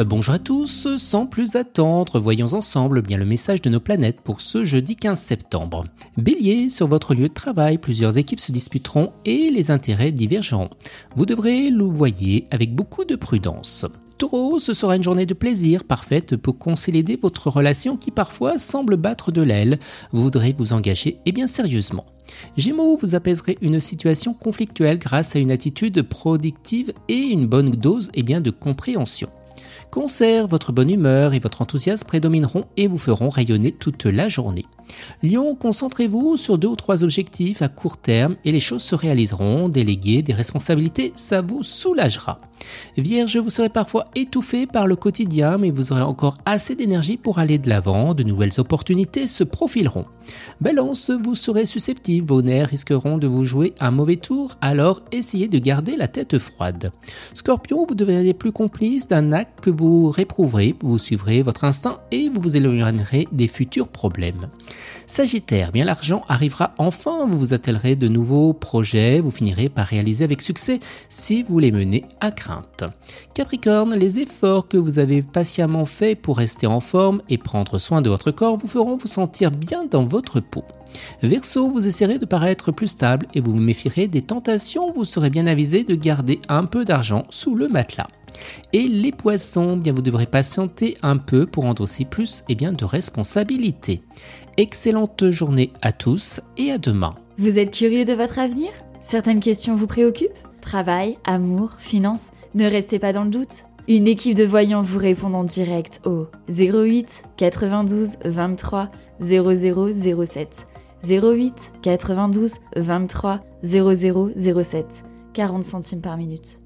Euh, bonjour à tous, sans plus attendre, voyons ensemble bien le message de nos planètes pour ce jeudi 15 septembre. Bélier, sur votre lieu de travail, plusieurs équipes se disputeront et les intérêts divergeront. Vous devrez le voyer avec beaucoup de prudence. Taureau, ce sera une journée de plaisir parfaite pour consolider votre relation qui parfois semble battre de l'aile. Vous voudrez vous engager et bien sérieusement. Gémeaux, vous apaiserez une situation conflictuelle grâce à une attitude productive et une bonne dose et bien de compréhension. Cancer, votre bonne humeur et votre enthousiasme prédomineront et vous feront rayonner toute la journée. Lion, concentrez-vous sur deux ou trois objectifs à court terme et les choses se réaliseront. Déléguer des responsabilités, ça vous soulagera. Vierge, vous serez parfois étouffé par le quotidien, mais vous aurez encore assez d'énergie pour aller de l'avant. De nouvelles opportunités se profileront. Balance, vous serez susceptible, vos nerfs risqueront de vous jouer un mauvais tour, alors essayez de garder la tête froide. Scorpion, vous deviendrez plus complice d'un acte que vous réprouverez, vous suivrez votre instinct et vous vous éloignerez des futurs problèmes. Sagittaire, bien l'argent arrivera enfin, vous vous attellerez de nouveaux projets, vous finirez par réaliser avec succès si vous les menez à crainte. Capricorne, les efforts que vous avez patiemment faits pour rester en forme et prendre soin de votre corps vous feront vous sentir bien dans votre peau. Verseau, vous essaierez de paraître plus stable et vous vous méfierez des tentations, vous serez bien avisé de garder un peu d'argent sous le matelas. Et les poissons, bien vous devrez patienter un peu pour endosser plus et bien de responsabilités. Excellente journée à tous et à demain. Vous êtes curieux de votre avenir? Certaines questions vous préoccupent? Travail, amour, finances Ne restez pas dans le doute. Une équipe de voyants vous répond en direct au 08 92 23 0007. 08 92 23 0007. 40 centimes par minute.